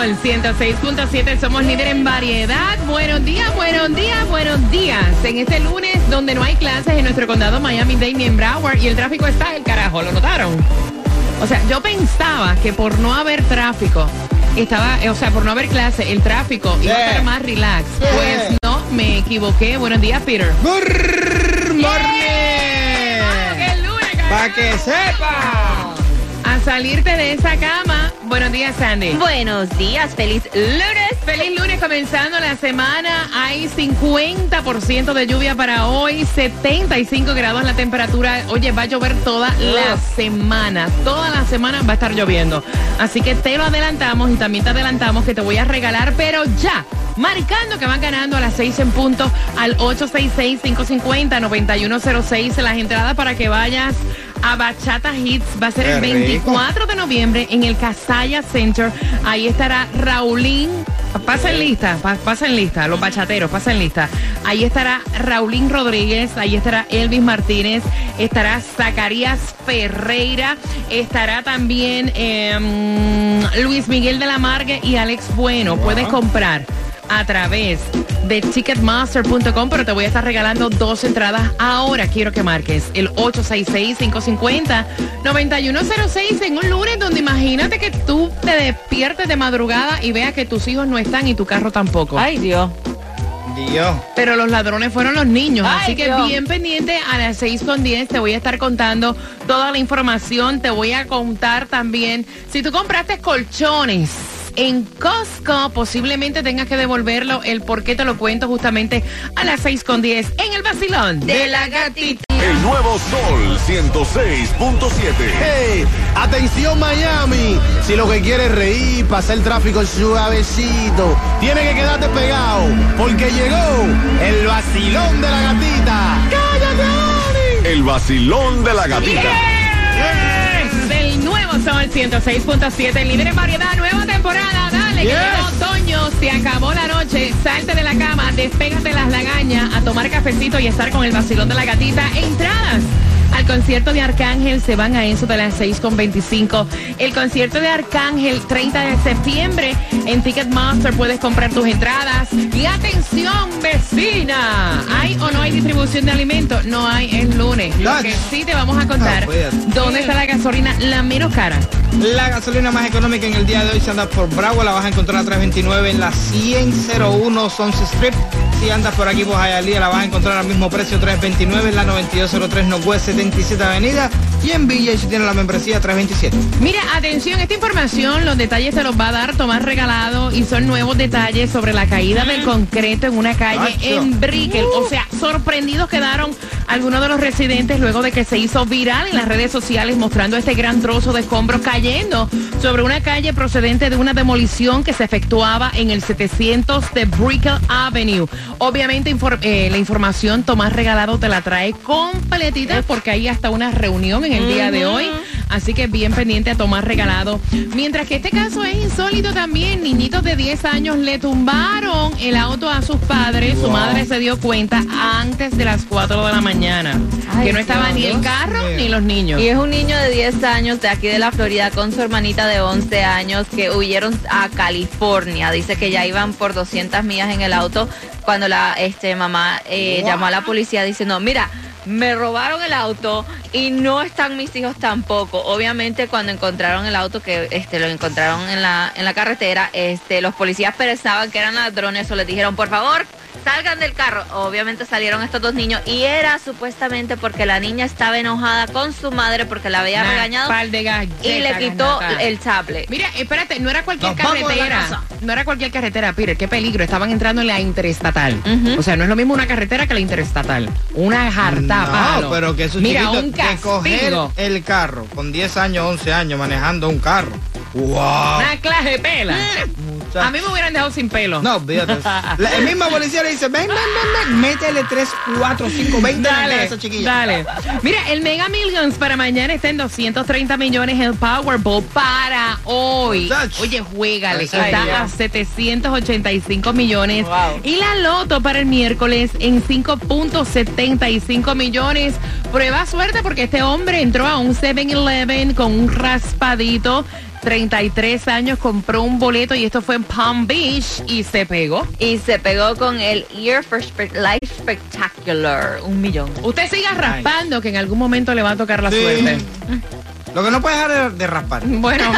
Sol 106.7, somos líder en variedad. Buenos días, buenos días, buenos días. En este lunes donde no hay clases en nuestro condado Miami-Dade ni en Broward y el tráfico está el carajo, ¿lo notaron? O sea, yo pensaba que por no haber tráfico, estaba, o sea, por no haber clase, el tráfico iba a estar más relax. Pues no, me equivoqué. Buenos días, Peter. Good morning. ¡Que el lunes, carajo! Para que sepa. A salirte de esa cama. Buenos días, Sandy. Buenos días, feliz lunes. Feliz lunes comenzando la semana. Hay 50% de lluvia para hoy, 75 grados la temperatura. Oye, va a llover toda la semana. Toda la semana va a estar lloviendo. Así que te lo adelantamos y también te adelantamos que te voy a regalar, pero ya. Marcando que van ganando a las 6 en punto al 866-550-9106. Las entradas para que vayas a Bachata Hits va a ser el Qué rico. 24 de noviembre en el Casaya Center. Ahí estará Raulín. Pasen lista, pa- pasen lista, los bachateros, pasen lista. Ahí estará Raulín Rodríguez, ahí estará Elvis Martínez, estará Zacarías Ferreira, estará también em, Luis Miguel de la Margue y Alex Bueno. Puedes comprar a través de ticketmaster.com, pero te voy a estar regalando dos entradas ahora. Quiero que marques el 866-550-9106 en un lunes donde imagínate que tú te despiertes de madrugada y veas que tus hijos no están y tu carro tampoco. Ay, Dios. Dios. Pero los ladrones fueron los niños, Ay, así que Dios. bien pendiente a las 6 con 10 te voy a estar contando toda la información, te voy a contar también si tú compraste colchones. En Costco posiblemente tengas que devolverlo, el por qué te lo cuento justamente a las 6 con 10 en el vacilón de la gatita. El nuevo Sol 106.7. Hey, atención Miami. Si lo que quieres es reír, pasar el tráfico suavecito, tiene que quedarte pegado, porque llegó el vacilón de la gatita. ¡Cállate, El vacilón de la gatita. 106.7, líder en variedad, nueva temporada. Dale, Yes. otoño, se acabó la noche, salte de la cama, despégate las lagañas, a tomar cafecito y estar con el vacilón de la gatita. Entradas. Al concierto de Arcángel se van a eso de las 6.25. El concierto de Arcángel, 30 de septiembre. En Ticketmaster puedes comprar tus entradas. Y atención, vecina. ¿Hay o no hay distribución de alimentos? No hay, es lunes. Lo que sí te vamos a contar. Ah, pues. ¿Dónde está la gasolina la menos cara? La gasolina más económica en el día de hoy si andas por Bravo la vas a encontrar a 329 en la 10001 Sunset Strip. Si andas por aquí por Hialeah la vas a encontrar al mismo precio 329 en la 9203 Northwest 77 Avenida y en Villa si tienes la membresía 327. Mira, atención, esta información, los detalles te los va a dar Tomás Regalado y son nuevos detalles sobre la caída del concreto en una calle en Brickell. O sea, sorprendidos quedaron algunos de los residentes luego de que se hizo viral en las redes sociales mostrando este gran trozo de escombros cayendo sobre una calle procedente de una demolición que se efectuaba en el 700 de Brickell Avenue. Obviamente eh, la información Tomás Regalado te la trae completita porque hay hasta una reunión en el día de hoy. Así que bien pendiente a Tomás Regalado. Mientras que este caso es insólito también, niñitos de 10 años le tumbaron el auto a sus padres. Su madre se dio cuenta antes de las 4 de la mañana. Ay, que no estaba ni el carro ni los niños. Y es un niño de 10 años de aquí de la Florida con su hermanita de 11 años que huyeron a California. Dice que ya iban por 200 millas en el auto cuando la este, mamá eh, Wow. llamó a la policía diciendo, mira, me robaron el auto y no están mis hijos tampoco. Obviamente cuando encontraron el auto que este lo encontraron en la en la carretera, este los policías pensaban que eran ladrones o les dijeron, "Por favor, salgan del carro. Obviamente salieron estos dos niños y era supuestamente porque la niña estaba enojada con su madre porque la había Una regañado de y le quitó el tablet. Mira, espérate, no era cualquier Nos carretera. No era cualquier carretera, Peter, qué peligro. Estaban entrando en la interestatal. O sea, no es lo mismo una carretera que la interestatal. Una jarta palo. No, pero que eso Mira, un que coger el carro con 10 años, 11 años manejando un carro. ¡Wow! Una clase de pela. Muchacho. A mí me hubieran dejado sin pelo. No, olvídate. La, el mismo policía le dice, ven, ven, ven, ven, métele 3, 4, 5, 20 en la Dale, cabeza, chiquilla. dale. Mira, el Mega Millions para mañana está en 230 millones el Powerball para hoy. Muchacho. Oye, juégale, Ay, está ya. a 785 millones. Wow. Y la Loto para el miércoles en 5.75 millones. Prueba suerte porque este hombre entró a un 7-Eleven con un raspadito. 33 años, compró un boleto y esto fue en Palm Beach y se pegó. Y se pegó con el Year for Spe- Life Spectacular, un millón. Usted siga raspando que en algún momento le va a tocar la Sí. suerte. Lo que no puede dejar de, raspar. Bueno,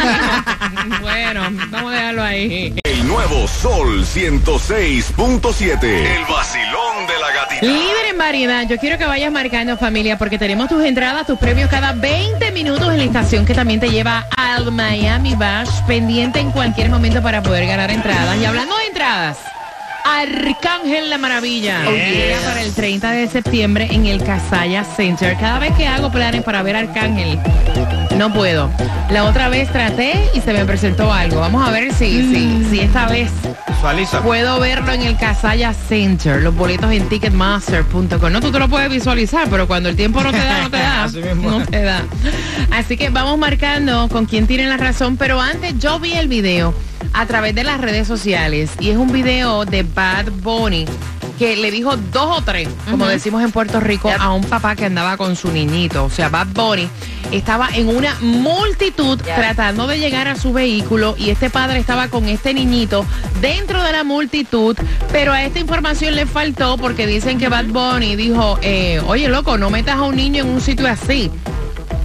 bueno, vamos a dejarlo ahí. El nuevo Sol 106.7. El vacilón de la gatita. Líder en variedad, yo quiero que vayas marcando familia porque tenemos tus entradas, tus premios cada 20 minutos en la estación que también te lleva al Miami Bash, pendiente en cualquier momento para poder ganar entradas. Y hablando de entradas, Arcángel la Maravilla. Llega para el 30 de septiembre en el Casaya Center. Cada vez que hago planes para ver Arcángel, no puedo. La otra vez traté y se me presentó algo. Vamos a ver si, si, si esta vez Visualiza. Puedo verlo en el Casaya Center, los boletos en ticketmaster.com. No, tú te lo puedes visualizar, pero cuando el tiempo no te da, no te da. Así mismo. No te da. Así que vamos marcando con quién tiene la razón. Pero antes yo vi el video a través de las redes sociales y es un video de Bad Bunny que le dijo dos o tres, como decimos en Puerto Rico, Yep. a un papá que andaba con su niñito. O sea, Bad Bunny estaba en una multitud Yep. tratando de llegar a su vehículo y este padre estaba con este niñito dentro de la multitud, pero a esta información le faltó porque dicen que Bad Bunny dijo, eh, oye loco, no metas a un niño en un sitio así.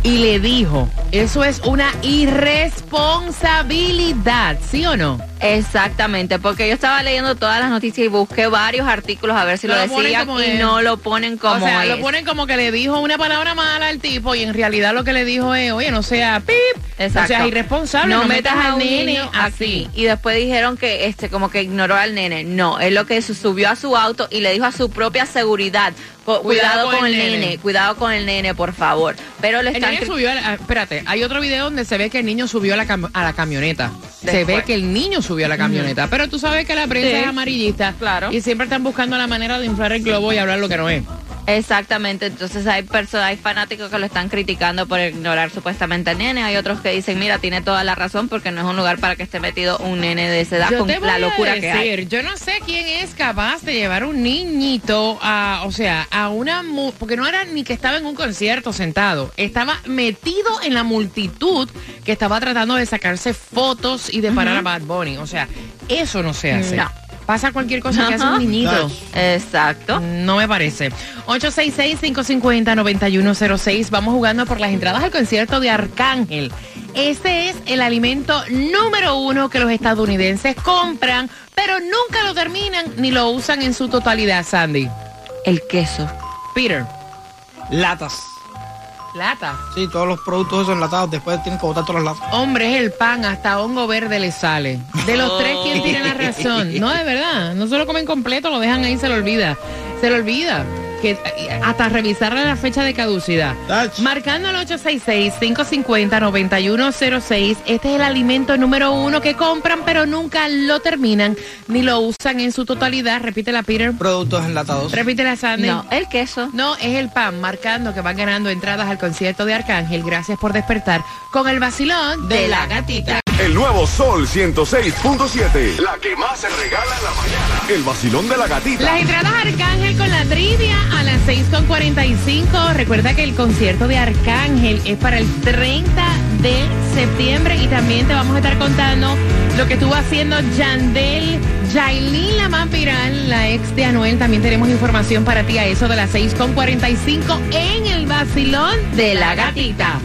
Y le dijo, eso es una irresponsabilidad, ¿sí o no? Exactamente, porque yo estaba leyendo todas las noticias y busqué varios artículos a ver si No lo lo decían y es. no lo ponen como o sea, es. lo ponen como que le dijo una palabra mala al tipo y en realidad lo que le dijo es, oye, no sea pip, Exacto. o sea, irresponsable, no, metas al nene niño así. Y después dijeron que este como que ignoró al nene. No, es lo que su- subió a su auto y le dijo a su propia seguridad, "Co- cuidado, con, el nene. cuidado con el nene, por favor. Pero le El están subió, a la- ah, espérate, hay otro video donde se ve que el niño subió a la, cam- a la camioneta. Se ve que el niño subió a la camioneta, pero tú sabes que la prensa Sí. es amarillista Claro. y siempre están buscando la manera de inflar el globo y hablar lo que no es. Exactamente, entonces hay personas, hay fanáticos que lo están criticando por ignorar supuestamente al nene, hay otros que dicen, mira, tiene toda la razón porque no es un lugar para que esté metido un nene de esa edad Yo con te voy la locura a que hay. decir, yo no sé quién es capaz de llevar un niñito a, o sea, a una, mu- porque no era ni que estaba en un concierto sentado, estaba metido en la multitud que estaba tratando de sacarse fotos y de parar a Bad Bunny, o sea, eso no se hace. No. Pasa cualquier cosa que hace un niñito. Exacto. No me parece. 866-550-9106. Vamos jugando por las entradas al concierto de Arcángel. Ese es el alimento número uno que los estadounidenses compran, pero nunca lo terminan ni lo usan en su totalidad, Sandy. El queso. Peter. Latas. Lata. Sí, todos los productos esos enlatados después tienen que botar todas las latas. Hombre, es el pan, hasta hongo verde le sale. De los tres, ¿quién tiene la razón? No, de verdad. No se lo comen completo, lo dejan ahí, se lo olvida. Se lo olvida. Que, hasta revisarle la fecha de caducidad. Marcando el 866-550-9106. Este es el alimento número uno que compran, pero nunca lo terminan ni lo usan en su totalidad. Repítela, Peter. Productos enlatados. Repítela, Sandy. No, el queso. No, es el pan, marcando que van ganando entradas al concierto de Arcángel. Gracias por despertar con el vacilón de la gatita. El nuevo Sol 106.7. La que más se regala en la mañana. El vacilón de la gatita. Las entradas Arcángel con la trivia a las 6.45. Recuerda que el concierto de Arcángel es para el 30 de septiembre y también te vamos a estar contando lo que estuvo haciendo Yandel Yailin, la más la ex de Anuel, también tenemos información para ti a eso de las 6.45 en el vacilón De la gatita.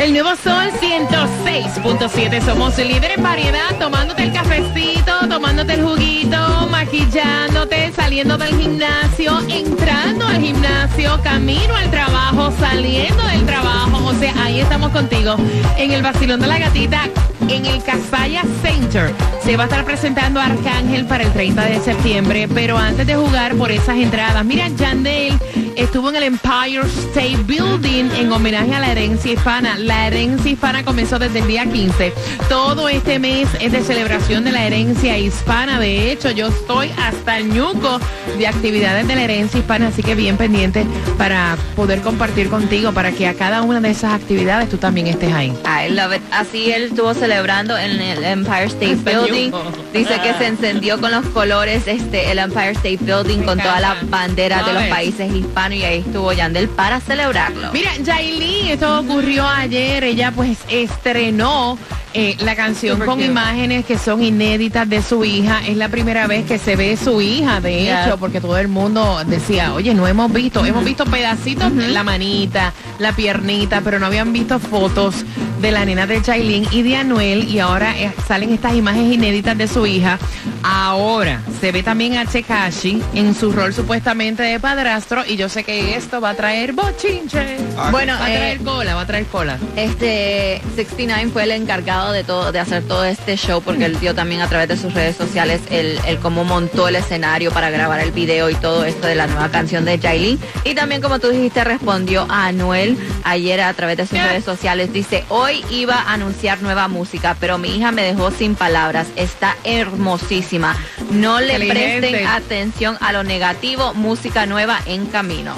El nuevo sol 106.7. Somos líderes en variedad, tomándote el cafecito, tomándote el juguito, maquillándote, saliendo del gimnasio, entrando al gimnasio, camino al trabajo, saliendo del trabajo. O sea, ahí estamos contigo en el vacilón de la gatita. En el Casaya Center se va a estar presentando Arcángel para el 30 de septiembre, pero antes de jugar por esas entradas, mira, Yandel estuvo en el Empire State Building en homenaje a la herencia hispana. La herencia hispana comenzó desde el día 15. Todo este mes es de celebración de la herencia hispana. De hecho, yo estoy hasta el ñuco de actividades de la herencia hispana, así que bien pendiente para poder compartir contigo, para que a cada una de esas actividades tú también estés ahí. I love it. Así él estuvo celebrando en el Empire State Hasta Building. Dice que se encendió con los colores este el Empire State Building Me con todas las encanta. banderas de los países hispanos y ahí estuvo Yandel para celebrarlo. Mira, Yailin, esto ocurrió ayer. Ella pues estrenó eh, la canción Super con cute. imágenes que son inéditas de su hija. Es la primera vez que se ve su hija, de Yeah. hecho, porque todo el mundo decía, oye, no hemos visto, hemos visto pedacitos de la manita, la piernita, pero no habían visto fotos de la nena de Yailin y de Anuel y ahora eh, salen estas imágenes inéditas de su hija. Ahora se ve también a Chekashi en su rol supuestamente de padrastro y yo sé que esto va a traer bochinche. Bueno, va a eh, traer cola, va a traer cola. Este 69 fue el encargado de todo, de hacer todo este show porque él dio también a través de sus redes sociales el, el cómo montó el escenario para grabar el video y todo esto de la nueva canción de Jailin. Y también como tú dijiste respondió a Anuel ayer a través de sus redes sociales. Dice, hoy iba a anunciar nueva música, pero mi hija me dejó sin palabras. Está hermosísima. No le presten atención a lo negativo. Música nueva en camino.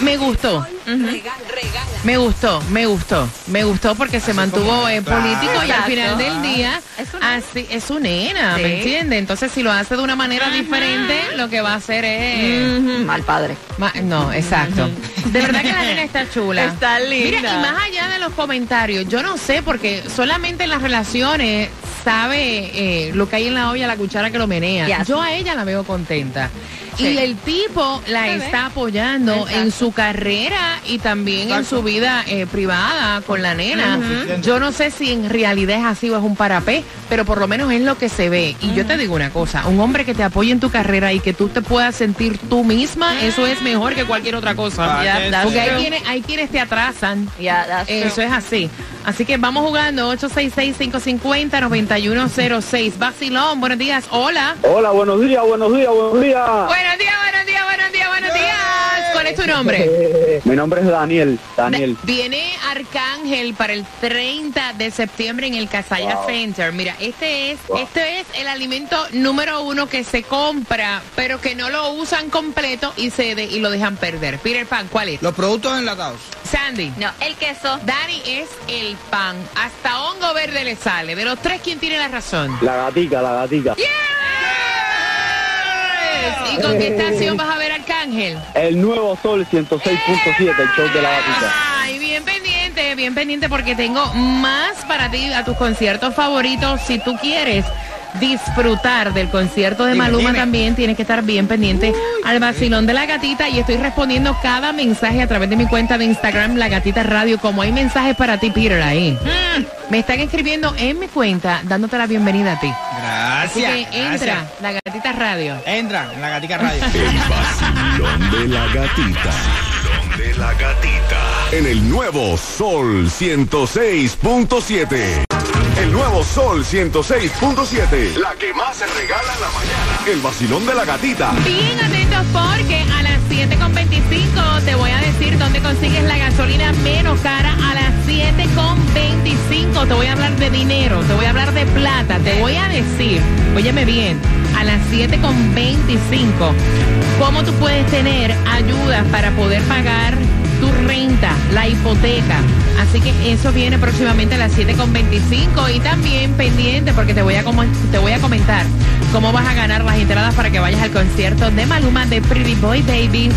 Me, me gustó. Me gustó, me gustó, me gustó porque se mantuvo eh, Claro. político y al final del día Es una- así es su nena, Sí. ¿me entiendes? Entonces si lo hace de una manera diferente, lo que va a hacer es Mal padre. Ma- no, exacto. De verdad que la nena está chula. Está linda. Mira, y más allá de los comentarios, yo no sé, porque solamente en las relaciones sabe eh, lo que hay en la olla, la cuchara que lo menea. Yes. Yo a ella la veo contenta. Sí. Y el tipo la Se ve. está apoyando Exacto. en su carrera y también en su vida eh, privada con la nena. Yo no sé si en realidad es así o es un parapé, pero por lo menos es lo que se ve. Y yo te digo una cosa, un hombre que te apoye en tu carrera y que tú te puedas sentir tú misma, eso es mejor que cualquier otra cosa. Ah, Yeah, Porque hay quienes, hay quienes te atrasan. Yeah. Eso es así. Así que vamos jugando 866-550-9106. Vacilón, buenos días. Hola. Hola, buenos días, buenos días, buenos días. Buenos días, buenos días, buenos días, buenos días. ¿Cuál es tu nombre? Mi nombre es Daniel, Daniel. Viene Arcángel para el 30 de septiembre en el Casaya Center. Mira, este es, este es el alimento número uno que se compra, pero que no lo usan completo y se de- y lo dejan perder. Peter Pan, ¿cuál es? Los productos enlatados. Sandy. No, el queso. Dani es el pan. Hasta hongo verde le sale. De los tres, ¿quién tiene la razón? La gatica, la gatica. ¿Y con qué estación vas a ver Arcángel? El nuevo Sol 106.7, el show de la gatita. Ay, bien pendiente, bien pendiente porque tengo más para ti a tus conciertos favoritos. Si tú quieres disfrutar del concierto de Dime, Maluma dime. también, tienes que estar bien pendiente al vacilón de la gatita y estoy respondiendo cada mensaje a través de mi cuenta de Instagram, La Gatita Radio, como hay mensajes para ti, Peter, ahí. Mm. Me están escribiendo en mi cuenta, dándote la bienvenida a ti. Así Gracias. que entra, gracias. La Gatita Radio. Entra en la gatica radio. El vacilón de la gatita. Vacilón de la gatita. En el nuevo Sol 106.7. El nuevo Sol 106.7. La que más se regala en la mañana. El vacilón de la gatita. Bien atentos porque a las 7.25 te voy a decir dónde consigues la gasolina menos cara a las 7.25. Te voy a hablar de dinero, te voy a hablar de plata, te voy a decir, óyeme bien, a las 7.25 cómo tú puedes tener ayuda para poder pagar tu renta, la hipoteca. Así que eso viene próximamente a las 7.25 y también pendiente porque te voy, a te voy a comentar cómo vas a ganar las entradas para que vayas al concierto de Maluma de Pretty Boy Baby.